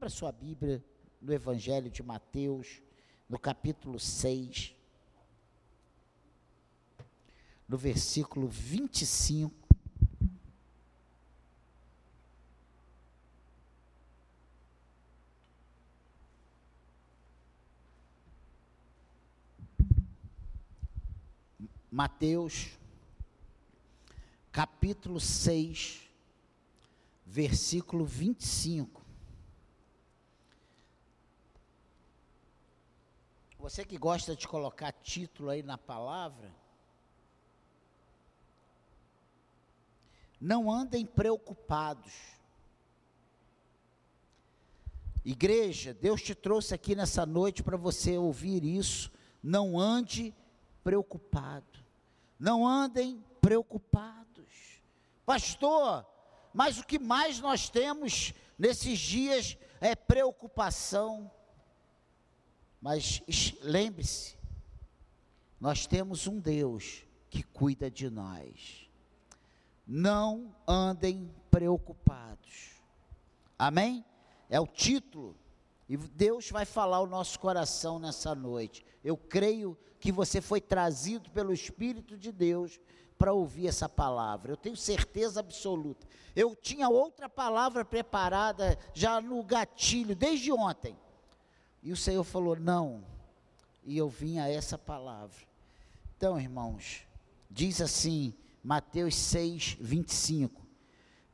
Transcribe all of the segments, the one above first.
Abra sua Bíblia no Evangelho de Mateus, no capítulo 6, no versículo 25. Mateus, capítulo 6, versículo 25. Você que gosta de colocar título aí na palavra, não andem preocupados. Igreja, Deus te trouxe aqui nessa noite para você ouvir isso. Não ande preocupado. Não andem preocupados. Pastor, mas o que mais nós temos nesses dias é preocupação. Mas lembre-se, nós temos um Deus que cuida de nós. Não andem preocupados. Amém? É o título. E Deus vai falar o nosso coração nessa noite. Eu creio que você foi trazido pelo Espírito de Deus para ouvir essa palavra. Eu tenho certeza absoluta. Eu tinha outra palavra preparada já no gatilho desde ontem. E o Senhor falou: "Não". E eu vim a essa palavra. Então, irmãos, diz assim, Mateus 6, 25.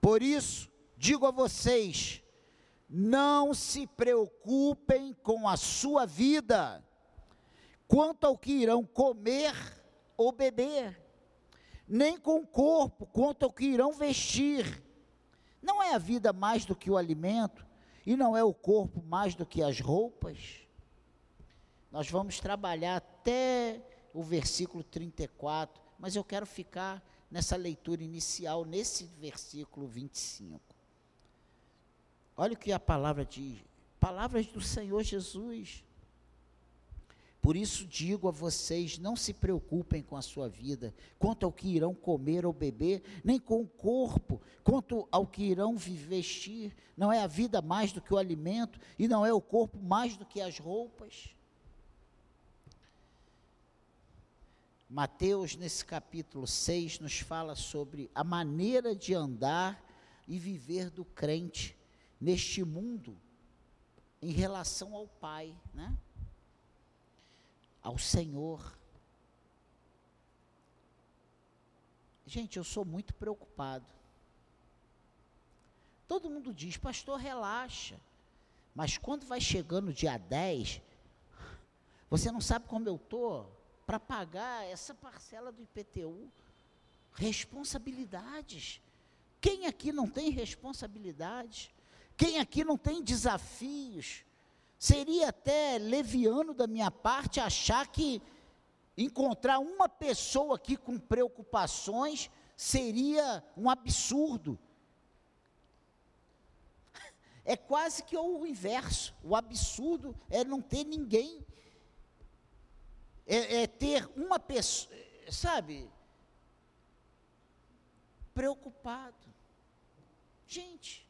Por isso, digo a vocês, não se preocupem com a sua vida, quanto ao que irão comer ou beber, nem com o corpo, quanto ao que irão vestir. Não é a vida mais do que o alimento, e não é o corpo mais do que as roupas? Nós vamos trabalhar até o versículo 34, mas eu quero ficar nessa leitura inicial, nesse versículo 25. Olha o que a palavra diz: palavras do Senhor Jesus. Por isso digo a vocês: não se preocupem com a sua vida, quanto ao que irão comer ou beber, nem com o corpo, quanto ao que irão vestir. Não é a vida mais do que o alimento, e não é o corpo mais do que as roupas. Mateus, nesse capítulo 6, nos fala sobre a maneira de andar e viver do crente neste mundo em relação ao Pai, né? Ao Senhor. Gente, eu sou muito preocupado. Todo mundo diz, pastor, relaxa. Mas quando vai chegando o dia 10, você não sabe como eu estou para pagar essa parcela do IPTU. Responsabilidades. Quem aqui não tem responsabilidades? Quem aqui não tem desafios? Seria até leviano da minha parte achar que encontrar uma pessoa aqui com preocupações seria um absurdo. É quase que o inverso. O absurdo é não ter ninguém. É, é ter uma pessoa, sabe? Preocupado. Gente,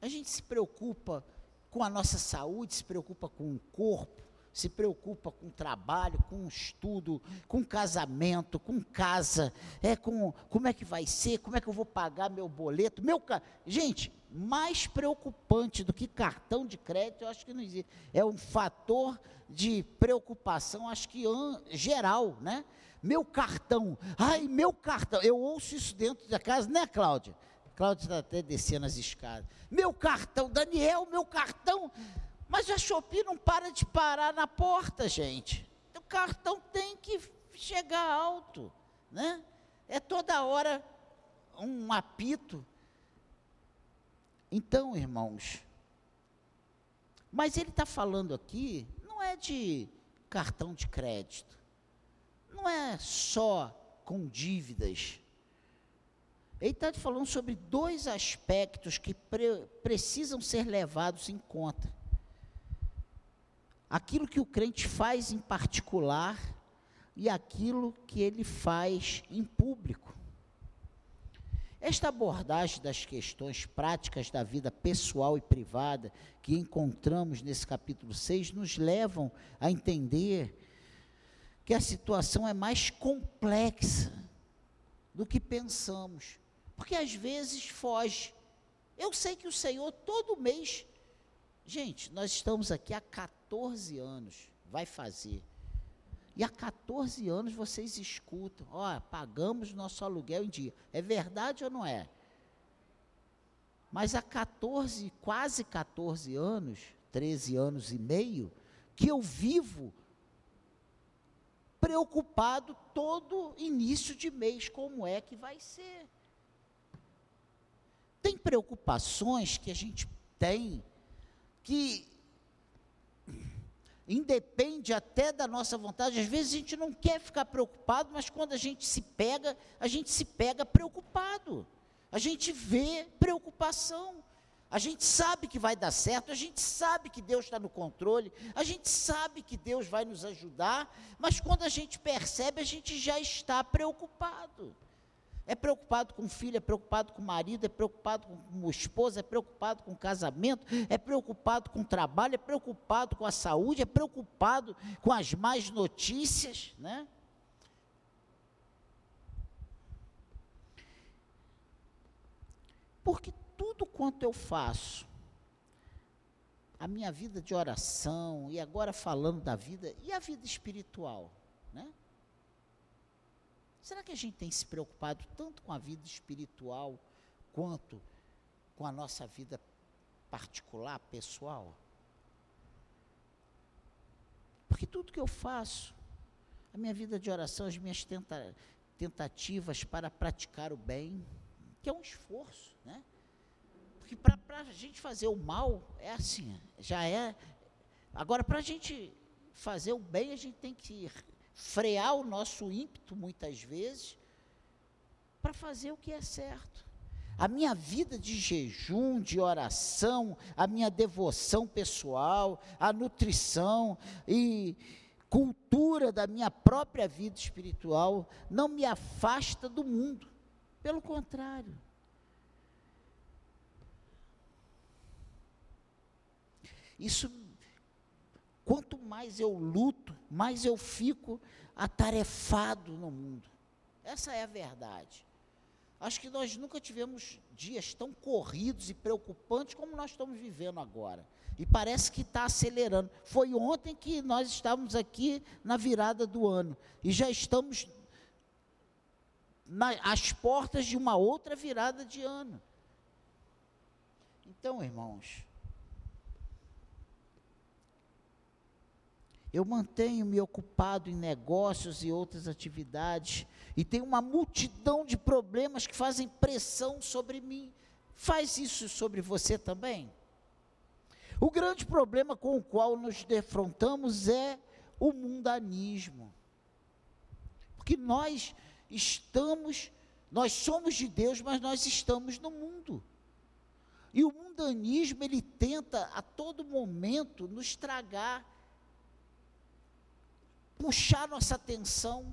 a gente se preocupa com a nossa saúde, se preocupa com o corpo, se preocupa com o trabalho, com o estudo, com o casamento, com casa, é com como é que vai ser, como é que eu vou pagar meu boleto, meu gente, mais preocupante do que cartão de crédito, eu acho que não existe. É um fator de preocupação, acho que geral, né? Meu cartão, ai, meu cartão, eu ouço isso dentro da casa, né, Cláudia? Cláudio está até descendo as escadas. Meu cartão, Daniel, meu cartão. Mas a Shopee não para de parar na porta, gente. O cartão tem que chegar alto, né? É toda hora um apito. Então, irmãos, mas ele está falando aqui, não é de cartão de crédito, não é só com dívidas, ele está falando sobre dois aspectos que pre precisam ser levados em conta. Aquilo que o crente faz em particular e aquilo que ele faz em público. Esta abordagem das questões práticas da vida pessoal e privada que encontramos nesse capítulo 6 nos levam a entender que a situação é mais complexa do que pensamos, porque às vezes foge. Eu sei que o Senhor todo mês, gente, nós estamos aqui há 14 anos, vai fazer. E há 14 anos vocês escutam, ó, pagamos nosso aluguel em dia. É verdade ou não é? Mas há 14, quase 14 anos, 13 anos e meio, que eu vivo preocupado todo início de mês, como é que vai ser. Tem preocupações que a gente tem que independe até da nossa vontade. Às vezes a gente não quer ficar preocupado, mas quando a gente se pega, a gente se pega preocupado. A gente vê preocupação. A gente sabe que vai dar certo, a gente sabe que Deus está no controle, a gente sabe que Deus vai nos ajudar, mas quando a gente percebe, a gente já está preocupado. É preocupado com o filho, é preocupado com o marido, é preocupado com a esposa, é preocupado com o casamento, é preocupado com o trabalho, é preocupado com a saúde, é preocupado com as más notícias, né? Porque tudo quanto eu faço, a minha vida de oração, e agora falando da vida, e a vida espiritual? Será que a gente tem se preocupado tanto com a vida espiritual quanto com a nossa vida particular, pessoal? Porque tudo que eu faço, a minha vida de oração, as minhas tenta, tentativas para praticar o bem, que é um esforço, né? Porque para a gente fazer o mal é assim, já é. Agora, para a gente fazer o bem, a gente tem que frear o nosso ímpeto, muitas vezes, para fazer o que é certo. A minha vida de jejum, de oração, a minha devoção pessoal, a nutrição e cultura da minha própria vida espiritual não me afasta do mundo. Pelo contrário. Isso Quanto mais eu luto, mais eu fico atarefado no mundo. Essa é a verdade. Acho que nós nunca tivemos dias tão corridos e preocupantes como nós estamos vivendo agora. E parece que está acelerando. Foi ontem que nós estávamos aqui na virada do ano. E já estamos às portas de uma outra virada de ano. Então, irmãos, Eu mantenho-me ocupado em negócios e outras atividades, e tenho uma multidão de problemas que fazem pressão sobre mim. Faz isso sobre você também? O grande problema com o qual nos defrontamos é o mundanismo. Porque nós estamos, nós somos de Deus, mas nós estamos no mundo. E o mundanismo, ele tenta a todo momento nos tragar puxar nossa atenção.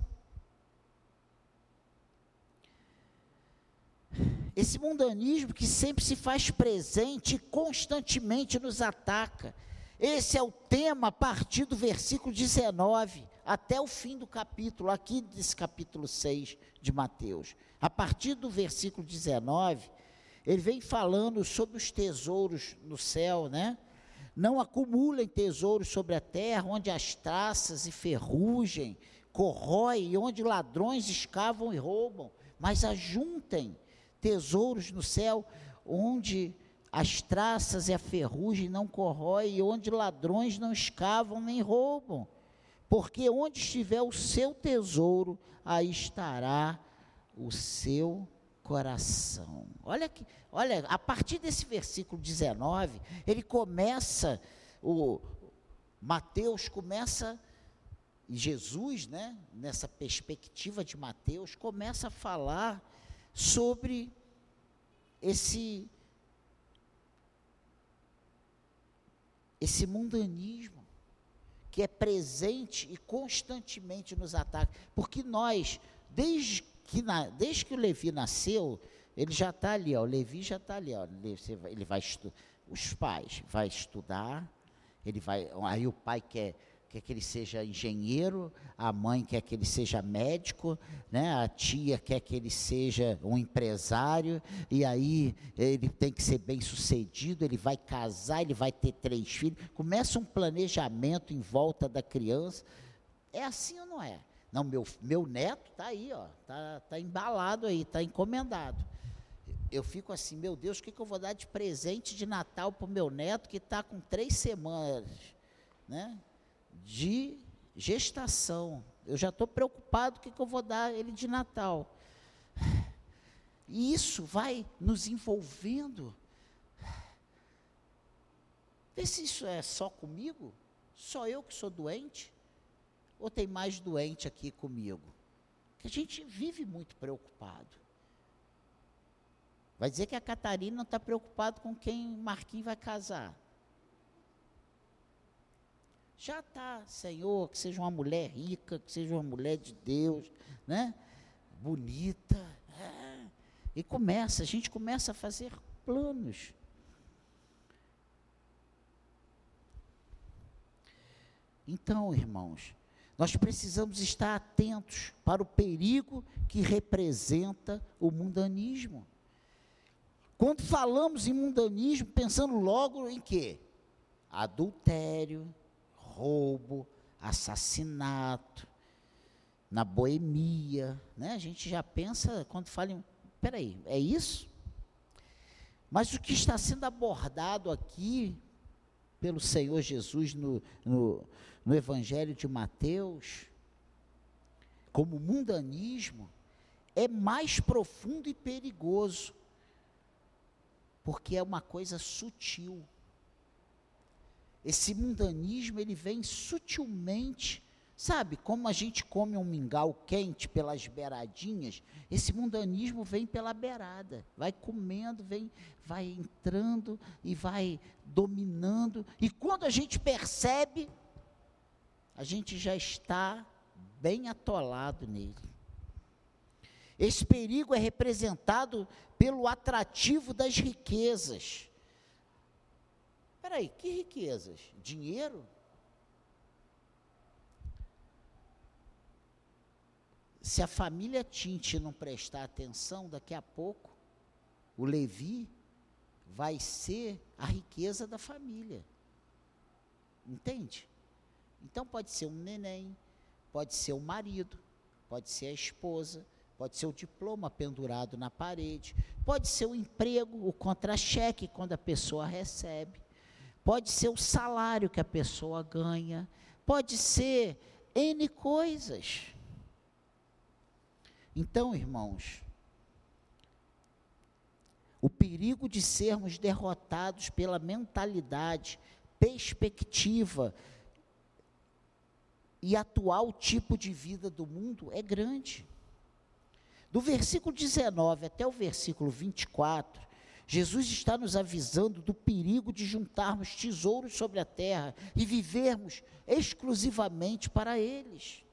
Esse mundanismo que sempre se faz presente e constantemente nos ataca. Esse é o tema a partir do versículo 19 até o fim do capítulo, aqui desse capítulo 6 de Mateus. A partir do versículo 19, ele vem falando sobre os tesouros no céu, né? Não acumulem tesouros sobre a terra, onde as traças e ferrugem corroem, e onde ladrões escavam e roubam, mas ajuntem tesouros no céu, onde as traças e a ferrugem não corroem, e onde ladrões não escavam nem roubam. Porque onde estiver o seu tesouro, aí estará o seu coração. Olha que, olha, a partir desse versículo 19, ele começa o Mateus começa Jesus, né, nessa perspectiva de Mateus, começa a falar sobre esse esse mundanismo que é presente e constantemente nos ataca, porque nós, desde que na, desde que o Levi nasceu, Ele já está ali, ó, o Levi já está ali, ó, ele vai os pais vai estudar, ele vai, aí o pai quer quer que ele seja engenheiro, a mãe quer que ele seja médico, né? a tia quer que ele seja um empresário, e aí ele tem que ser bem sucedido, ele vai casar, ele vai ter três filhos. Começa um planejamento em volta da criança. É assim ou não é? Não, meu, meu neto está aí, ó, tá, tá embalado aí, está encomendado. Eu fico assim, meu Deus, o que, que eu vou dar de presente de Natal para o meu neto que está com três semanas, né? de gestação. Eu já estou preocupado o que, que eu vou dar ele de Natal. E isso vai nos envolvendo. Vê se isso é só comigo? Só eu que sou doente? Ou tem mais doente aqui comigo? Que a gente vive muito preocupado. Vai dizer que a Catarina não está preocupada com quem Marquinhos vai casar. Já está, Senhor, que seja uma mulher rica, que seja uma mulher de Deus, né? Bonita. É. E começa, a gente começa a fazer planos. Então, irmãos, nós precisamos estar atentos para o perigo que representa o mundanismo. Quando falamos em mundanismo, pensando logo em quê? Adultério, roubo, assassinato, na boemia, né? A gente já pensa quando fala em, peraí, é isso? Mas o que está sendo abordado aqui pelo Senhor Jesus no, no, no Evangelho de Mateus, como mundanismo, é mais profundo e perigoso, porque é uma coisa sutil. Esse mundanismo, ele vem sutilmente, sabe, como a gente come um mingau quente pelas beiradinhas, esse mundanismo vem pela beirada, vai comendo, vem, vai entrando e vai dominando, e quando a gente percebe, a gente já está bem atolado nele. Esse perigo é representado pelo atrativo das riquezas. Peraí, que riquezas? Dinheiro? Se a família Tinte não prestar atenção, daqui a pouco, o Levi vai ser a riqueza da família. Entende? Então pode ser um neném, pode ser o marido, pode ser a esposa, pode ser o diploma pendurado na parede, pode ser o emprego, o contra-cheque quando a pessoa recebe pode ser o salário que a pessoa ganha, pode ser N coisas. Então, irmãos, o perigo de sermos derrotados pela mentalidade, perspectiva e atual tipo de vida do mundo é grande. Do versículo 19 até o versículo 24, Jesus está nos avisando do perigo de juntarmos tesouros sobre a terra e vivermos exclusivamente para eles.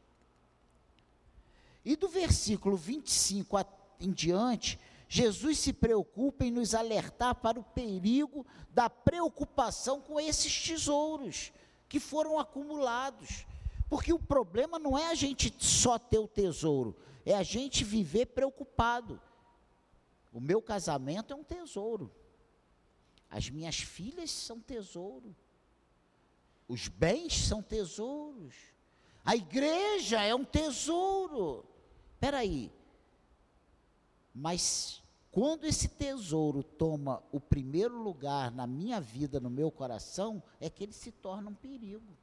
E do versículo 25 em diante, Jesus se preocupa em nos alertar para o perigo da preocupação com esses tesouros que foram acumulados. Porque o problema não é a gente só ter o tesouro, é a gente viver preocupado. O meu casamento é um tesouro. As minhas filhas são tesouro. Os bens são tesouros. A igreja é um tesouro. Espera aí. Mas quando esse tesouro toma o primeiro lugar na minha vida, no meu coração, é que ele se torna um perigo.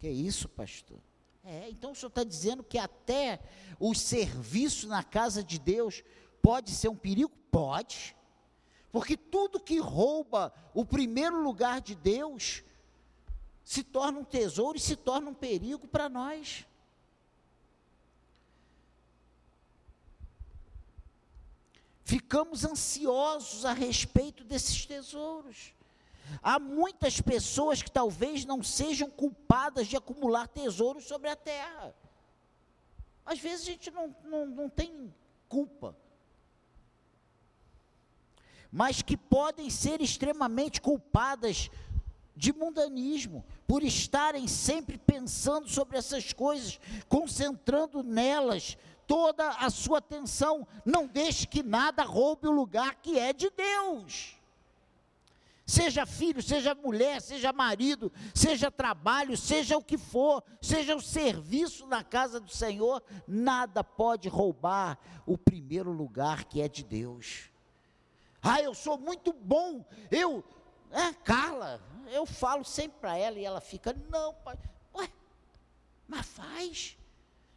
Que isso, pastor? É, então o senhor está dizendo que até o serviço na casa de Deus pode ser um perigo? Pode. Porque tudo que rouba o primeiro lugar de Deus se torna um tesouro e se torna um perigo para nós. Ficamos ansiosos a respeito desses tesouros. Há muitas pessoas que talvez não sejam culpadas de acumular tesouros sobre a terra. Às vezes a gente não, não, não tem culpa. Mas que podem ser extremamente culpadas de mundanismo, por estarem sempre pensando sobre essas coisas, concentrando nelas toda a sua atenção. Não deixe que nada roube o lugar que é de Deus. Seja filho, seja mulher, seja marido, seja trabalho, seja o que for, seja o serviço na casa do Senhor, nada pode roubar o primeiro lugar que é de Deus. Ah, eu sou muito bom, eu, é, Carla, eu falo sempre para ela e ela fica, não, pai, ué, mas faz.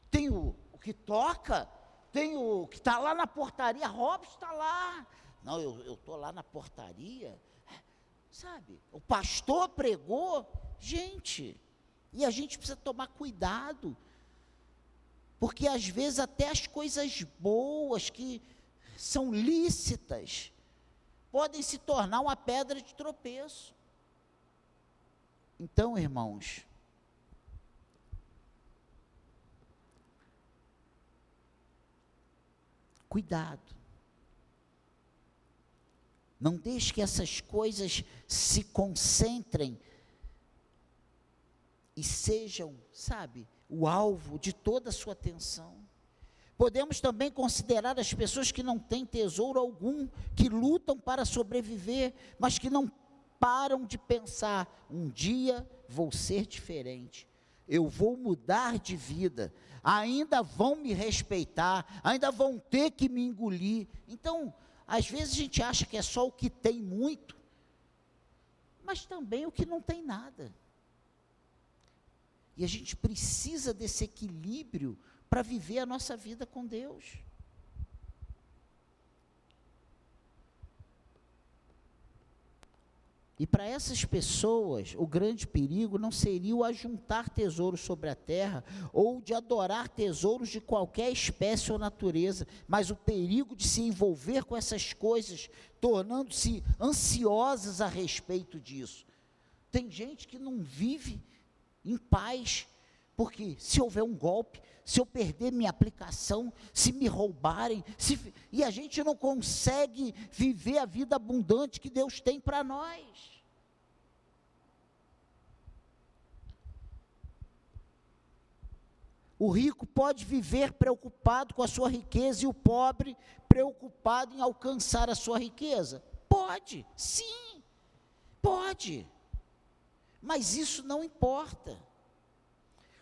Tem o, que toca, tem o que está lá na portaria, Robson está lá. Não, eu estou lá na portaria Sabe? O pastor pregou, gente, e a gente precisa tomar cuidado, porque às vezes até as coisas boas que são lícitas podem se tornar uma pedra de tropeço. Então, irmãos, cuidado. Não deixe que essas coisas se concentrem e sejam, sabe, o alvo de toda a sua atenção. Podemos também considerar as pessoas que não têm tesouro algum, que lutam para sobreviver, mas que não param de pensar: um dia vou ser diferente, eu vou mudar de vida, ainda vão me respeitar, ainda vão ter que me engolir. Então, às vezes a gente acha que é só o que tem muito, mas também o que não tem nada. E a gente precisa desse equilíbrio para viver a nossa vida com Deus. E para essas pessoas, o grande perigo não seria o ajuntar tesouros sobre a terra ou de adorar tesouros de qualquer espécie ou natureza, mas o perigo de se envolver com essas coisas, tornando-se ansiosas a respeito disso. Tem gente que não vive em paz, porque se houver um golpe, se eu perder minha aplicação, se me roubarem, se, e a gente não consegue viver a vida abundante que Deus tem para nós. O rico pode viver preocupado com a sua riqueza e o pobre preocupado em alcançar a sua riqueza? Pode, sim, pode. Mas isso não importa.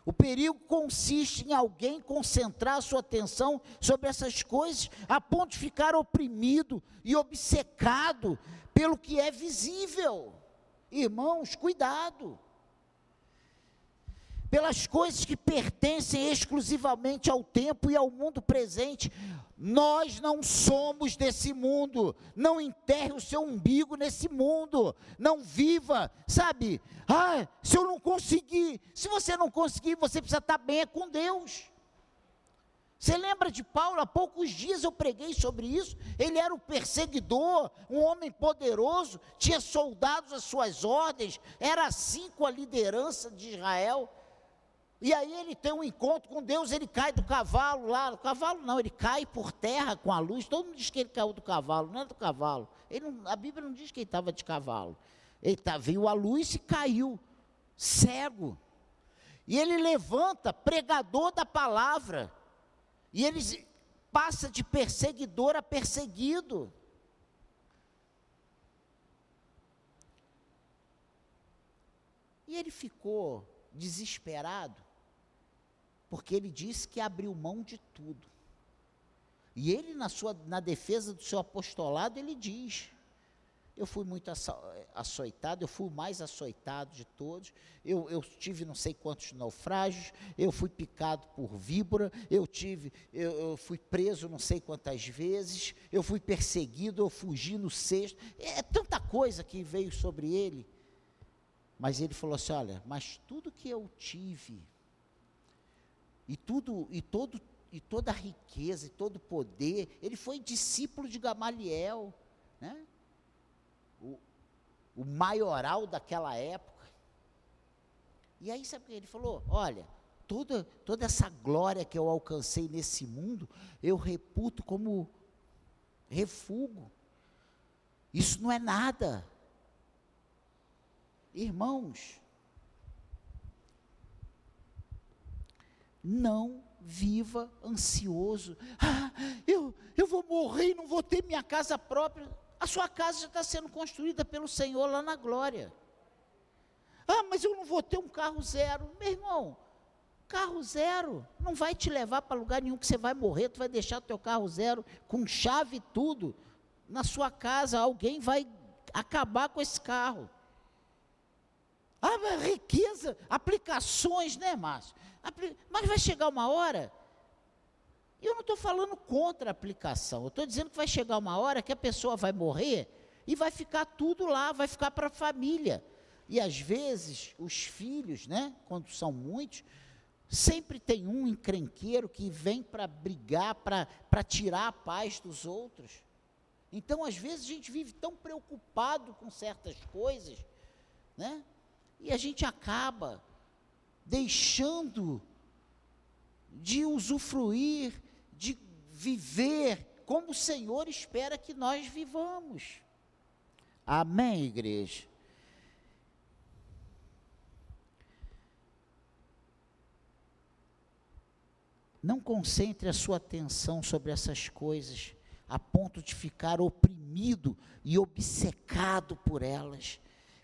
O perigo consiste em alguém concentrar sua atenção sobre essas coisas a ponto de ficar oprimido e obcecado pelo que é visível. Irmãos, cuidado. Pelas coisas que pertencem exclusivamente ao tempo e ao mundo presente. Nós não somos desse mundo. Não enterre o seu umbigo nesse mundo. Não viva, sabe? Ah, se eu não conseguir, se você não conseguir, você precisa estar bem é com Deus. Você lembra de Paulo? Há poucos dias eu preguei sobre isso. Ele era o perseguidor, um homem poderoso, tinha soldados às suas ordens, era assim com a liderança de Israel. E aí ele tem um encontro com Deus, ele cai do cavalo lá, o cavalo não, ele cai por terra com a luz. Todo mundo diz que ele caiu do cavalo, não é do cavalo. Não, a Bíblia não diz que ele estava de cavalo. Ele tá, viu a luz e caiu, cego. E ele levanta, pregador da palavra. E ele passa de perseguidor a perseguido. E ele ficou desesperado porque ele disse que abriu mão de tudo. E ele, na, sua, na defesa do seu apostolado, ele diz: Eu fui muito açoitado, eu fui o mais açoitado de todos, eu, eu tive não sei quantos naufrágios, eu fui picado por víbora, eu tive, eu, eu fui preso não sei quantas vezes, eu fui perseguido, eu fugi no sexto. É tanta coisa que veio sobre ele. Mas ele falou assim: olha, mas tudo que eu tive, e tudo e todo e toda a riqueza e todo o poder, ele foi discípulo de Gamaliel, né? O, o maioral daquela época. E aí sabe o que ele falou? Olha, toda, toda essa glória que eu alcancei nesse mundo, eu reputo como refugo. Isso não é nada. Irmãos, não viva ansioso. Ah, eu, eu vou morrer e não vou ter minha casa própria. A sua casa já está sendo construída pelo Senhor lá na glória. Ah, mas eu não vou ter um carro zero. Meu irmão, carro zero não vai te levar para lugar nenhum que você vai morrer, tu vai deixar teu carro zero com chave e tudo na sua casa, alguém vai acabar com esse carro. Ah, riqueza, aplicações, né, Márcio? Mas vai chegar uma hora. Eu não estou falando contra a aplicação, eu estou dizendo que vai chegar uma hora que a pessoa vai morrer e vai ficar tudo lá, vai ficar para a família. E às vezes, os filhos, né, quando são muitos, sempre tem um encrenqueiro que vem para brigar, para tirar a paz dos outros. Então, às vezes, a gente vive tão preocupado com certas coisas, né? E a gente acaba deixando de usufruir, de viver como o Senhor espera que nós vivamos. Amém, igreja? Não concentre a sua atenção sobre essas coisas, a ponto de ficar oprimido e obcecado por elas,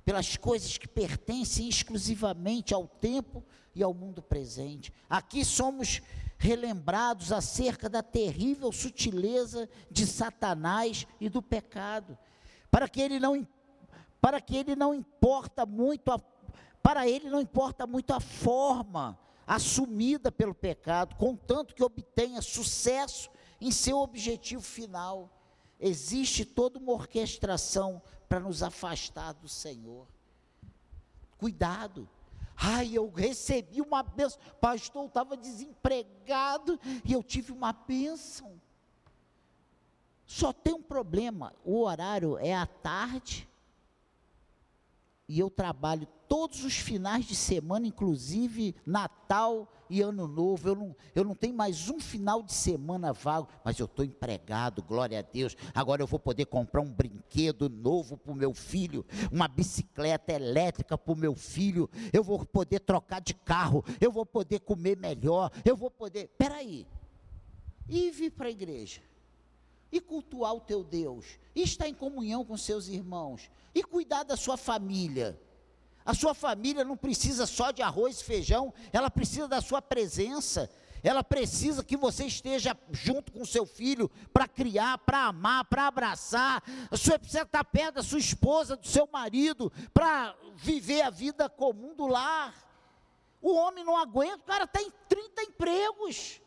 pelas coisas que pertencem exclusivamente ao tempo e ao mundo presente. Aqui somos relembrados acerca da terrível sutileza de Satanás e do pecado, para que ele não para que ele não importa muito a, para ele não importa muito a forma assumida pelo pecado, contanto que obtenha sucesso em seu objetivo final. Existe toda uma orquestração para nos afastar do Senhor. Cuidado. Ai, eu recebi uma bênção. Pastor, estava desempregado e eu tive uma bênção. Só tem um problema: o horário é à tarde e eu trabalho todos os finais de semana, inclusive Natal e Ano Novo. Eu não, eu não tenho mais um final de semana vago, mas eu estou empregado, glória a Deus. Agora eu vou poder comprar um brinquedo novo para o meu filho, uma bicicleta elétrica para o meu filho. Eu vou poder trocar de carro, eu vou poder comer melhor, eu vou poder. Peraí, e vir para a igreja? e cultuar o teu Deus, e estar em comunhão com seus irmãos, e cuidar da sua família. A sua família não precisa só de arroz e feijão, ela precisa da sua presença. Ela precisa que você esteja junto com seu filho para criar, para amar, para abraçar. Você precisa estar perto da sua esposa, do seu marido, para viver a vida comum do lar. O homem não aguenta, o cara tem 30 empregos.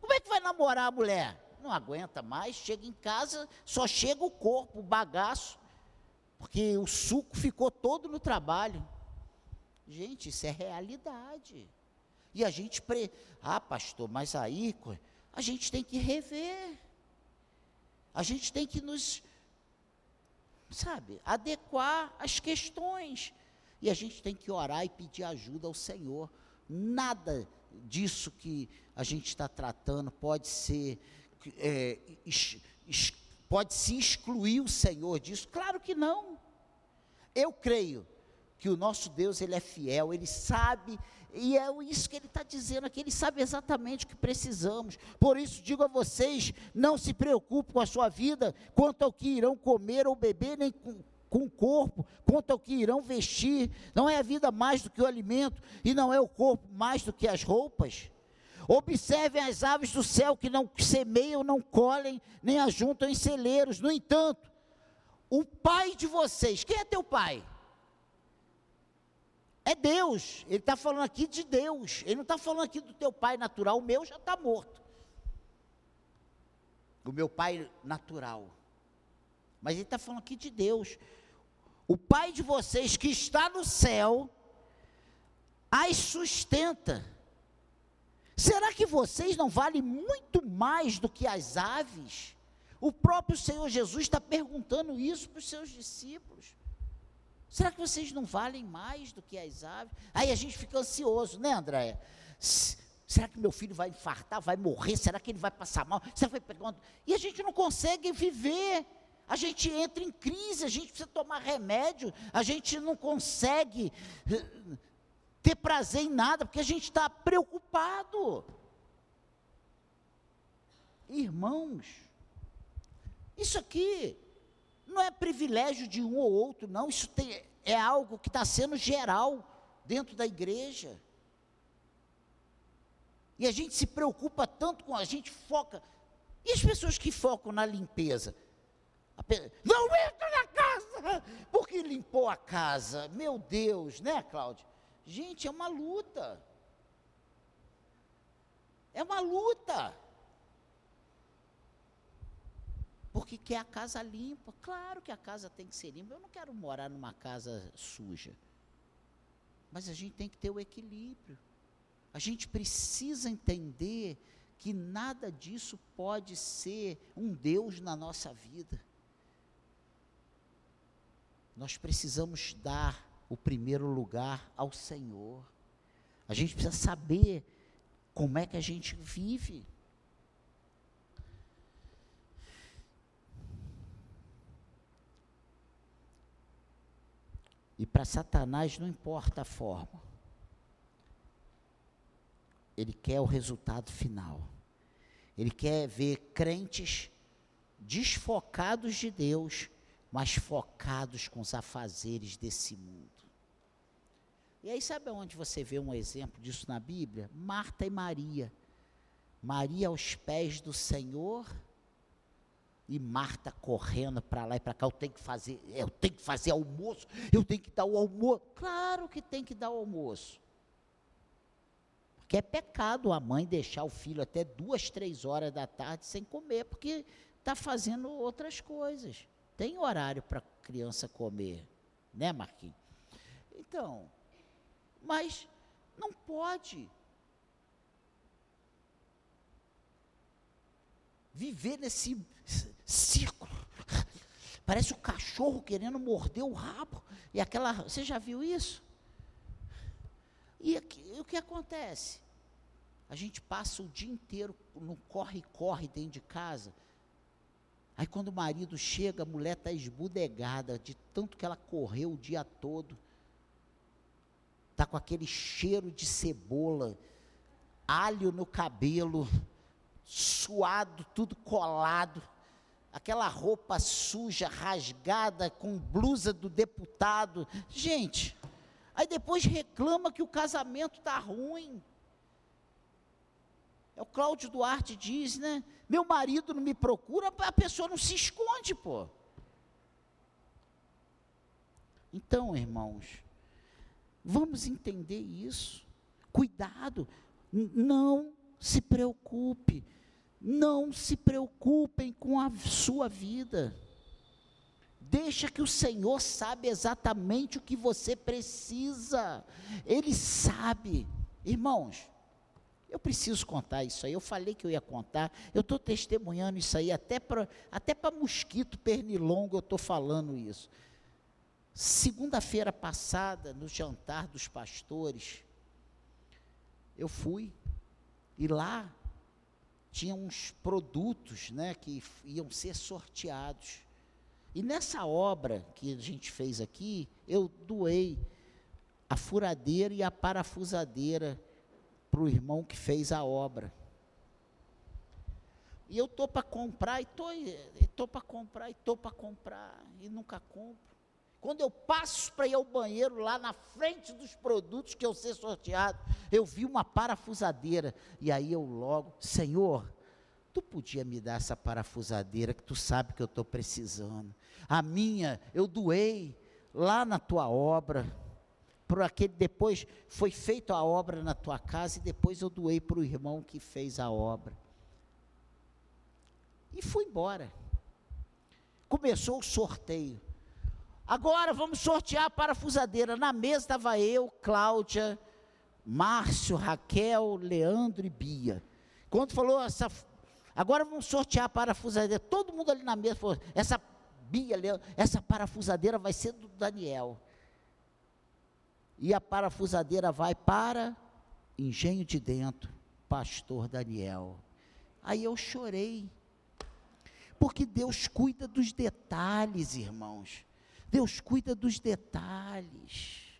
Como é que vai namorar a mulher? Não aguenta mais, chega em casa, só chega o corpo, o bagaço porque o suco ficou todo no trabalho. Gente, isso é realidade. E a gente, pre... ah, pastor, mas aí a gente tem que rever. A gente tem que nos, sabe, adequar às questões. E a gente tem que orar e pedir ajuda ao Senhor. Nada disso que a gente está tratando pode ser é, pode se excluir o Senhor disso? Claro que não. Eu creio que o nosso Deus ele é fiel, ele sabe, e é isso que ele está dizendo aqui, ele sabe exatamente o que precisamos. Por isso digo a vocês: não se preocupe com a sua vida, quanto ao que irão comer ou beber, nem com, com o corpo, quanto ao que irão vestir. Não é a vida mais do que o alimento, e não é o corpo mais do que as roupas. Observem as aves do céu que não semeiam, não colhem, nem ajuntam em celeiros. No entanto, o pai de vocês, quem é teu pai? É Deus. Ele está falando aqui de Deus. Ele não está falando aqui do teu pai natural. O meu já está morto. O meu pai natural. Mas ele está falando aqui de Deus. O pai de vocês que está no céu as sustenta Será que vocês não valem muito mais do que as aves? O próprio Senhor Jesus está perguntando isso para os seus discípulos. Será que vocês não valem mais do que as aves? Aí a gente fica ansioso, né, Andréia? Será que meu filho vai infartar, vai morrer? Será que ele vai passar mal? Será que vai pegar E a gente não consegue viver. A gente entra em crise, a gente precisa tomar remédio, a gente não consegue ter prazer em nada, porque a gente está preocupado. Irmãos, isso aqui não é privilégio de um ou outro, não, isso tem, é algo que está sendo geral dentro da igreja. E a gente se preocupa tanto com a gente foca. E as pessoas que focam na limpeza? Não entra na casa! Porque limpou a casa. Meu Deus, né, Cláudia? Gente, é uma luta. É uma luta. Porque quer a casa limpa. Claro que a casa tem que ser limpa. Eu não quero morar numa casa suja. Mas a gente tem que ter o equilíbrio. A gente precisa entender que nada disso pode ser um Deus na nossa vida. Nós precisamos dar o primeiro lugar ao Senhor. A gente precisa saber como é que a gente vive. E para Satanás não importa a forma. Ele quer o resultado final. Ele quer ver crentes desfocados de Deus, mas focados com os afazeres desse mundo. E aí, sabe onde você vê um exemplo disso na Bíblia? Marta e Maria. Maria aos pés do Senhor e Marta correndo para lá e para cá, eu tenho que fazer, eu tenho que fazer almoço, eu tenho que dar o almoço. Claro que tem que dar o almoço. Porque é pecado a mãe deixar o filho até duas, três horas da tarde sem comer, porque está fazendo outras coisas. Tem horário para criança comer, né, Marquinhos? Então, mas não pode. Viver nesse círculo. Parece o cachorro querendo morder o rabo. E aquela. Você já viu isso? E, aqui, o que acontece? A gente passa o dia inteiro no corre-corre dentro de casa. Aí quando o marido chega, a mulher está esbudegada de tanto que ela correu o dia todo. Está com aquele cheiro de cebola, alho no cabelo, suado, tudo colado aquela roupa suja, rasgada, com blusa do deputado. Gente, aí depois reclama que o casamento está ruim. É o Cláudio Duarte diz, né? Meu marido não me procura, a pessoa não se esconde, pô. Então, irmãos, vamos entender isso. Cuidado, não se preocupe não se preocupem com a sua vida. Deixa que o Senhor sabe exatamente o que você precisa. Ele sabe. Irmãos, eu preciso contar isso aí. Eu falei que eu ia contar. Eu estou testemunhando isso aí. Até para até mosquito pernilongo eu estou falando isso. Segunda-feira passada, no jantar dos pastores, eu fui. E lá tinha uns produtos né, que iam ser sorteados. E nessa obra que a gente fez aqui, eu doei a furadeira e a parafusadeira para o irmão que fez a obra. E eu estou para comprar, e estou para comprar, e estou para comprar, e nunca compro. Quando eu passo para ir ao banheiro, lá na frente dos produtos que eu ser sorteado, eu vi uma parafusadeira. E aí eu logo, Senhor, tu podia me dar essa parafusadeira que tu sabe que eu estou precisando. A minha, eu doei lá na tua obra. Por aquele, depois foi feita a obra na tua casa e depois eu doei para o irmão que fez a obra. E fui embora. Começou o sorteio. Agora vamos sortear a parafusadeira. Na mesa estava eu, Cláudia, Márcio, Raquel, Leandro e Bia. Quando falou essa. Agora vamos sortear a parafusadeira. Todo mundo ali na mesa falou: essa Bia, Leandro, essa parafusadeira vai ser do Daniel. E a parafusadeira vai para Engenho de Dentro, pastor Daniel. Aí eu chorei. Porque Deus cuida dos detalhes, irmãos. Deus cuida dos detalhes.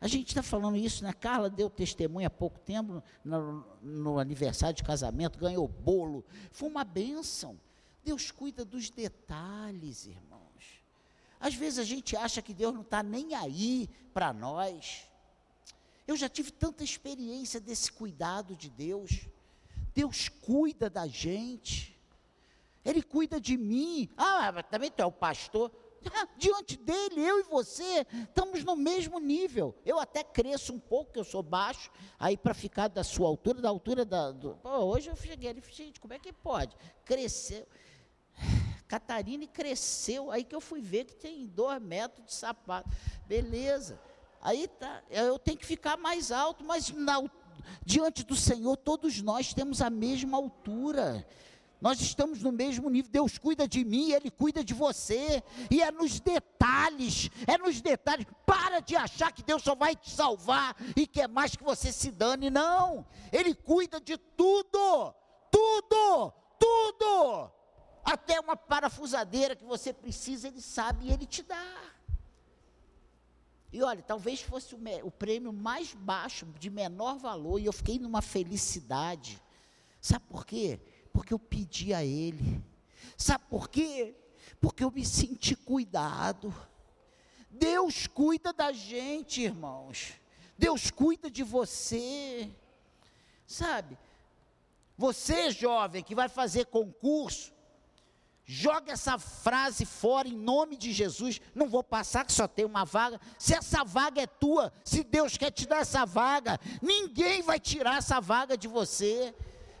A gente está falando isso, né? Carla deu testemunho há pouco tempo no, no, aniversário de casamento, ganhou bolo. Foi uma bênção. Deus cuida dos detalhes, irmãos. Às vezes a gente acha que Deus não está nem aí para nós. Eu já tive tanta experiência desse cuidado de Deus. Deus cuida da gente. Ele cuida de mim. Ah, mas também tu é o pastor. diante dele, eu e você estamos no mesmo nível. Eu até cresço um pouco, eu sou baixo, aí para ficar da sua altura, da altura da. Do, pô, hoje eu cheguei ali, gente, como é que pode? Cresceu. Catarina cresceu, aí que eu fui ver que tem dois metros de sapato. Beleza. Aí tá, eu tenho que ficar mais alto, mas na, diante do Senhor todos nós temos a mesma altura. Nós estamos no mesmo nível. Deus cuida de mim, Ele cuida de você. E é nos detalhes, é nos detalhes. Para de achar que Deus só vai te salvar e quer mais que você se dane. Não. Ele cuida de tudo, tudo, tudo. Até uma parafusadeira que você precisa, Ele sabe e Ele te dá. E olha, talvez fosse o, o prêmio mais baixo, de menor valor, e eu fiquei numa felicidade. Sabe por quê? Porque eu pedi a Ele. Sabe por quê? Porque eu me senti cuidado. Deus cuida da gente, irmãos. Deus cuida de você. Sabe? Você, jovem, que vai fazer concurso, joga essa frase fora em nome de Jesus. Não vou passar que só tem uma vaga. Se essa vaga é tua, se Deus quer te dar essa vaga, ninguém vai tirar essa vaga de você.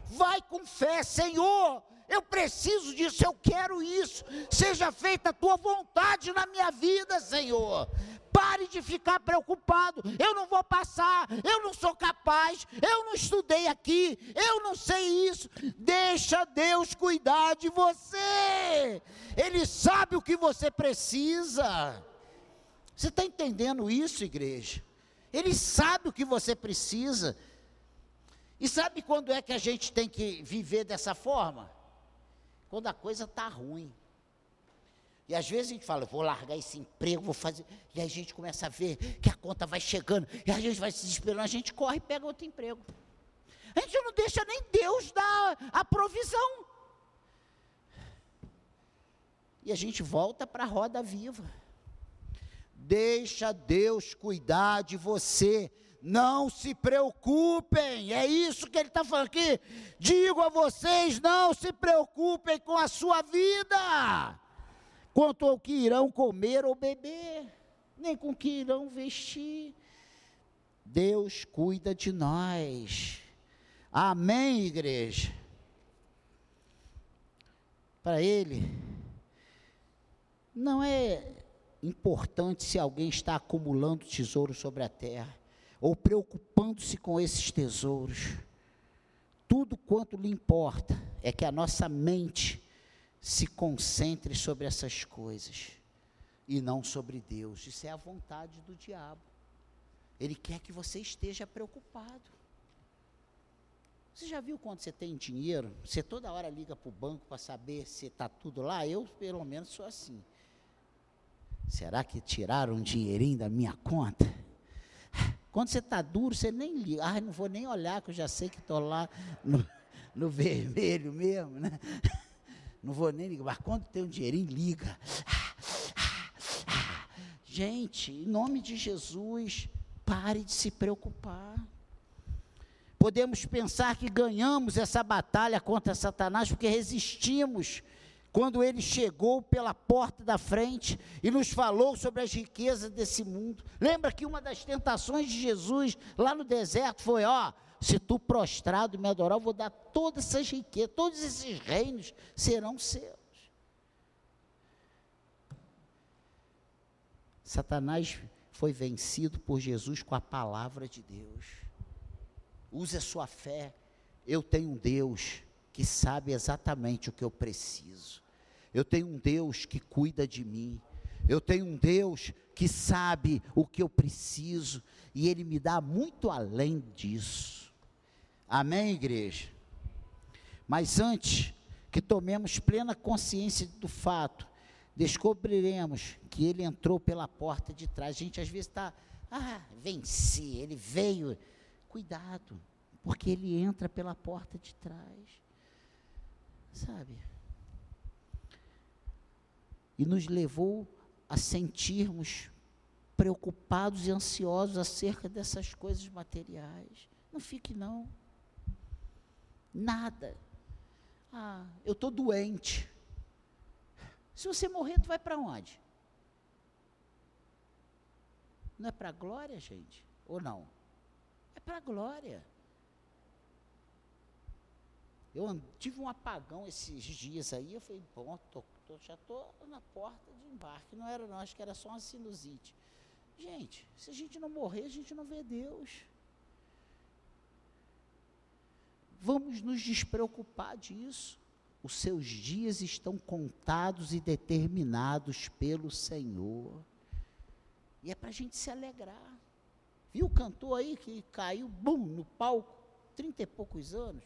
Vai com fé, Senhor. Eu preciso disso, eu quero isso. Seja feita a tua vontade na minha vida, Senhor. Pare de ficar preocupado. Eu não vou passar, eu não sou capaz, eu não estudei aqui, eu não sei isso. Deixa Deus cuidar de você. Ele sabe o que você precisa. Você está entendendo isso, igreja? Ele sabe o que você precisa. E sabe quando é que a gente tem que viver dessa forma? Quando a coisa está ruim. E às vezes a gente fala, vou largar esse emprego, vou fazer. E a gente começa a ver que a conta vai chegando, e a gente vai se desesperando, a gente corre e pega outro emprego. A gente não deixa nem Deus dar a provisão. E a gente volta para a roda viva. Deixa Deus cuidar de você. Não se preocupem, é isso que ele está falando aqui. Digo a vocês: não se preocupem com a sua vida, quanto ao que irão comer ou beber, nem com que irão vestir. Deus cuida de nós. Amém, igreja? Para Ele, não é importante se alguém está acumulando tesouro sobre a terra ou preocupando-se com esses tesouros. Tudo quanto lhe importa é que a nossa mente se concentre sobre essas coisas e não sobre Deus. Isso é a vontade do diabo. Ele quer que você esteja preocupado. Você já viu quando você tem dinheiro? Você toda hora liga para o banco para saber se está tudo lá? Eu, pelo menos, sou assim. Será que tiraram um dinheirinho da minha conta? Quando você está duro, você nem liga. Ah, não vou nem olhar, que eu já sei que estou lá no, no, vermelho mesmo, né? Não vou nem ligar. Mas quando tem um dinheirinho, liga. Gente, em nome de Jesus, pare de se preocupar. Podemos pensar que ganhamos essa batalha contra Satanás porque resistimos quando ele chegou pela porta da frente e nos falou sobre as riquezas desse mundo. Lembra que uma das tentações de Jesus lá no deserto foi: ó, se tu prostrado me adorar, eu vou dar todas essas riquezas, todos esses reinos serão seus. Satanás foi vencido por Jesus com a palavra de Deus. Use a sua fé. Eu tenho um Deus que sabe exatamente o que eu preciso. Eu tenho um Deus que cuida de mim. Eu tenho um Deus que sabe o que eu preciso e Ele me dá muito além disso. Amém, igreja? Mas antes que tomemos plena consciência do fato, descobriremos que Ele entrou pela porta de trás. A gente às vezes está, ah, venci, Ele veio. Cuidado, porque Ele entra pela porta de trás. Sabe? E nos levou a sentirmos preocupados e ansiosos acerca dessas coisas materiais. Não fique não. Nada. Ah, eu estou doente. Se você morrer, tu vai para onde? Não é para a glória, gente? Ou não? É para a glória. Eu tive um apagão esses dias aí, eu falei, bom, tô, tô, já estou na porta de embarque. Não era não, acho que era só uma sinusite. Gente, se a gente não morrer, a gente não vê Deus. Vamos nos despreocupar disso. Os seus dias estão contados e determinados pelo Senhor. E é para a gente se alegrar. Viu o cantor aí que caiu, bum, no palco, trinta e poucos anos?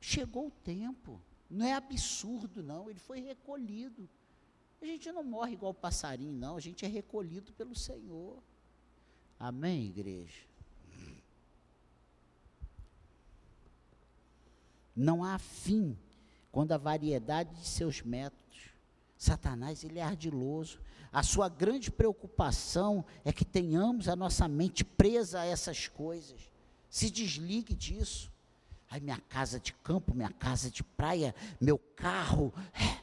Chegou o tempo. Não é absurdo, não. Ele foi recolhido. A gente não morre igual passarinho, não. A gente é recolhido pelo Senhor. Amém, igreja? Não há fim quando a variedade de seus métodos. Satanás, ele é ardiloso. A sua grande preocupação é que tenhamos a nossa mente presa a essas coisas. Se desligue disso. Ai, minha casa de campo, minha casa de praia, meu carro. É,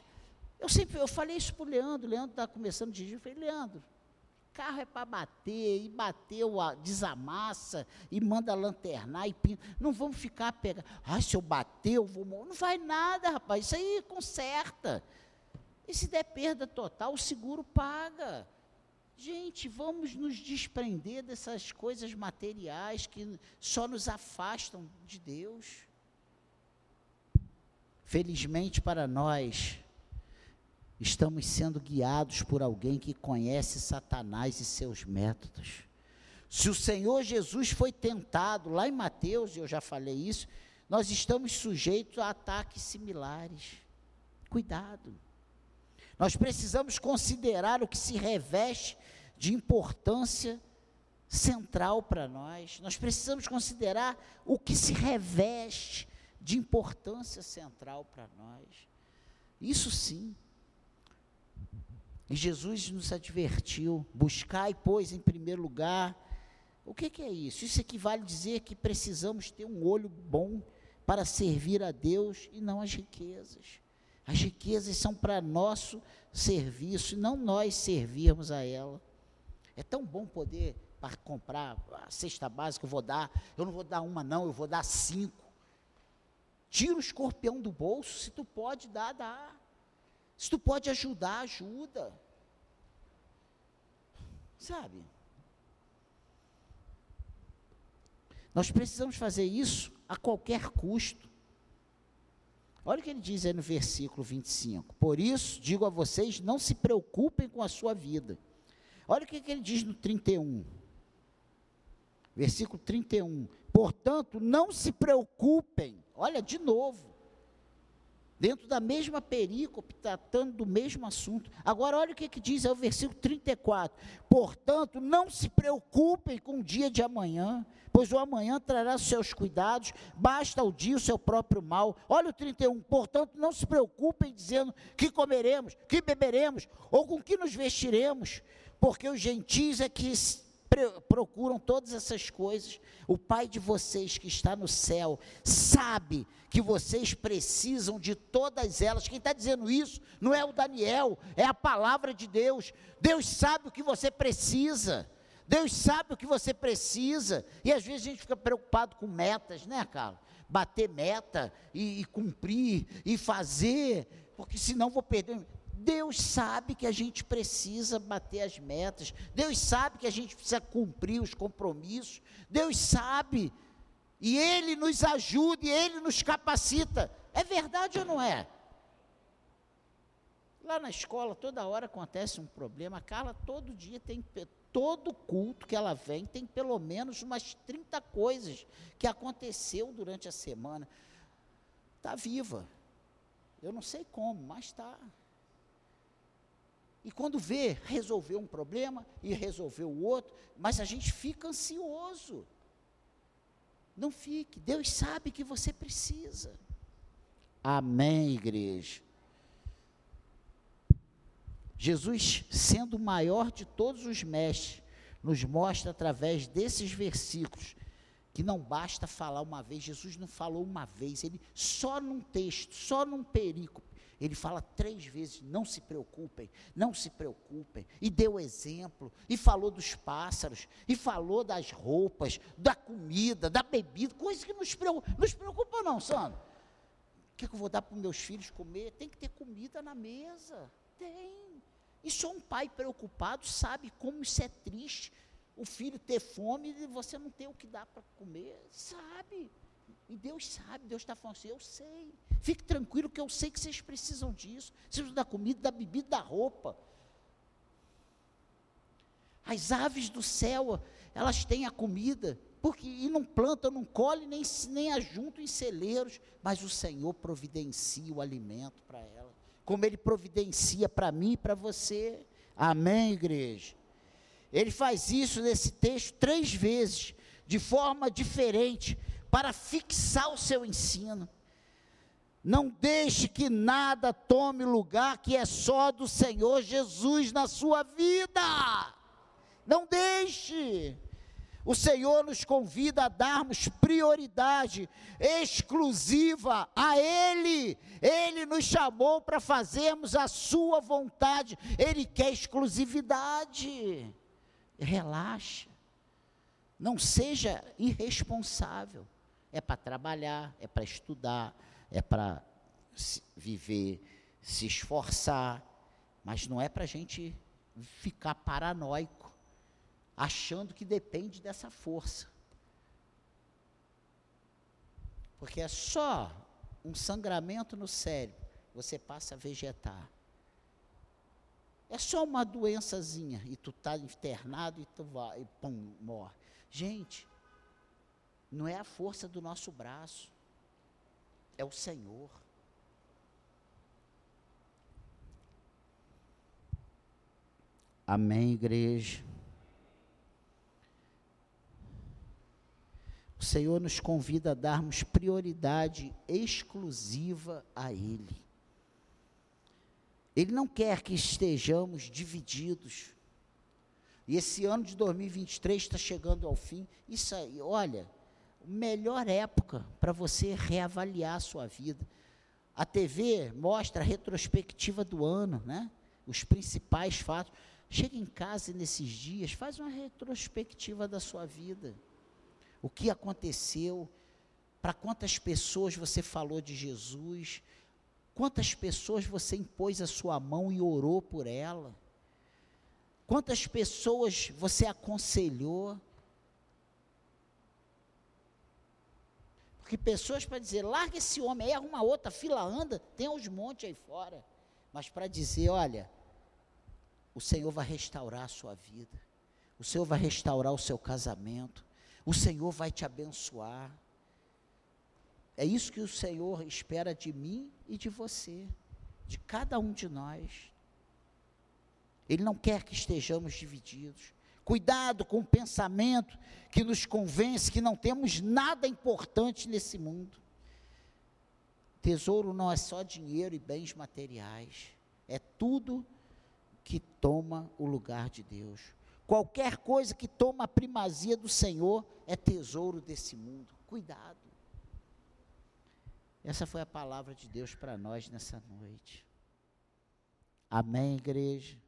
eu sempre, eu falei isso para o Leandro, Leandro está começando a dirigir, eu falei, Leandro, carro é para bater, e bateu, desamassa, e manda lanternar, e pinta. Não vamos ficar pegando, ah, se eu bater, eu vou morrer. Não vai nada, rapaz, isso aí conserta. E se der perda total, o seguro paga. Gente, vamos nos desprender dessas coisas materiais que só nos afastam de Deus. Felizmente para nós, estamos sendo guiados por alguém que conhece Satanás e seus métodos. Se o Senhor Jesus foi tentado, lá em Mateus, eu já falei isso, nós estamos sujeitos a ataques similares. Cuidado. Nós precisamos considerar o que se reveste de importância central para nós. Nós precisamos considerar o que se reveste de importância central para nós. Isso sim e Jesus nos advertiu: buscai, pois, em primeiro lugar. O que, que é isso? Isso equivale a dizer que precisamos ter um olho bom para servir a Deus e não as riquezas. As riquezas são para nosso serviço e não nós servirmos a ela. É tão bom poder para comprar a cesta básica, eu vou dar, eu não vou dar uma não, eu vou dar cinco. Tira o escorpião do bolso, se tu pode dar, dá. Se tu pode ajudar, ajuda. Sabe? Nós precisamos fazer isso a qualquer custo. Olha o que ele diz aí no versículo 25. Por isso, digo a vocês, não se preocupem com a sua vida. Olha o que ele diz no 31. Versículo 31. Portanto, não se preocupem. Olha, de novo dentro da mesma perícope, tratando do mesmo assunto. Agora, olha o que, que diz, é o versículo 34. Portanto, não se preocupem com o dia de amanhã, pois o amanhã trará seus cuidados, basta o dia o seu próprio mal. Olha o 31. Portanto, não se preocupem dizendo que comeremos, que beberemos, ou com que nos vestiremos, porque os gentis é que procuram todas essas coisas. O Pai de vocês que está no céu sabe que vocês precisam de todas elas. Quem está dizendo isso não é o Daniel, é a palavra de Deus. Deus sabe o que você precisa. Deus sabe o que você precisa. E às vezes a gente fica preocupado com metas, né, Carlos? Bater meta e, e cumprir e fazer, porque senão vou perder. Deus sabe que a gente precisa bater as metas, Deus sabe que a gente precisa cumprir os compromissos, Deus sabe, e Ele nos ajuda, e Ele nos capacita. É verdade ou não é? Lá na escola, toda hora acontece um problema. A Carla, todo dia tem, todo culto que ela vem, tem pelo menos umas 30 coisas que aconteceu durante a semana. Está viva. Eu não sei como, mas está. E quando vê, resolveu um problema e resolveu o outro, mas a gente fica ansioso. Não fique, Deus sabe que você precisa. Amém, igreja. Jesus, sendo o maior de todos os mestres, nos mostra através desses versículos que não basta falar uma vez, Jesus não falou uma vez, ele só num texto, só num perícope, ele fala três vezes: não se preocupem, não se preocupem. E deu exemplo, e falou dos pássaros, e falou das roupas, da comida, da bebida, coisas que nos preocupam. Nos preocupam, não, Sandro? O que, é que eu vou dar para os meus filhos comer? Tem que ter comida na mesa. Tem. E só um pai preocupado sabe como isso é triste. O filho ter fome e você não ter o que dar para comer. Sabe. E Deus sabe, Deus está falando assim, eu sei. Fique tranquilo que eu sei que vocês precisam disso. Precisam da comida, da bebida, da roupa. As aves do céu, elas têm a comida, porque e não plantam, não colhem, nem, nem ajuntam em celeiros, mas o Senhor providencia o alimento para elas, como Ele providencia para mim e para você. Amém, igreja? Ele faz isso nesse texto três vezes, de forma diferente, para fixar o seu ensino. Não deixe que nada tome lugar que é só do Senhor Jesus na sua vida. Não deixe. O Senhor nos convida a darmos prioridade exclusiva a Ele. Ele nos chamou para fazermos a Sua vontade. Ele quer exclusividade. Relaxa. Não seja irresponsável é para trabalhar, é para estudar, é para viver, se esforçar, mas não é para a gente ficar paranoico, achando que depende dessa força. Porque é só um sangramento no cérebro, você passa a vegetar. É só uma doençazinha e tu está internado e tu vai, e pum, morre. Gente, não é a força do nosso braço, é o Senhor. Amém, igreja. O Senhor nos convida a darmos prioridade exclusiva a Ele. Ele não quer que estejamos divididos. E esse ano de 2023 está chegando ao fim. Isso aí, olha, melhor época para você reavaliar a sua vida. A TV mostra a retrospectiva do ano, né? Os principais fatos. Chega em casa nesses dias, faz uma retrospectiva da sua vida. O que aconteceu? Para quantas pessoas você falou de Jesus? Quantas pessoas você impôs a sua mão e orou por ela? Quantas pessoas você aconselhou? Porque pessoas para dizer, larga esse homem aí, arruma outra, fila anda, tem uns montes aí fora. Mas para dizer, olha, o Senhor vai restaurar a sua vida, o Senhor vai restaurar o seu casamento, o Senhor vai te abençoar. É isso que o Senhor espera de mim e de você, de cada um de nós. Ele não quer que estejamos divididos. Cuidado com o pensamento que nos convence que não temos nada importante nesse mundo. Tesouro não é só dinheiro e bens materiais, é tudo que toma o lugar de Deus. Qualquer coisa que toma a primazia do Senhor é tesouro desse mundo. Cuidado. Essa foi a palavra de Deus para nós nessa noite. Amém, igreja.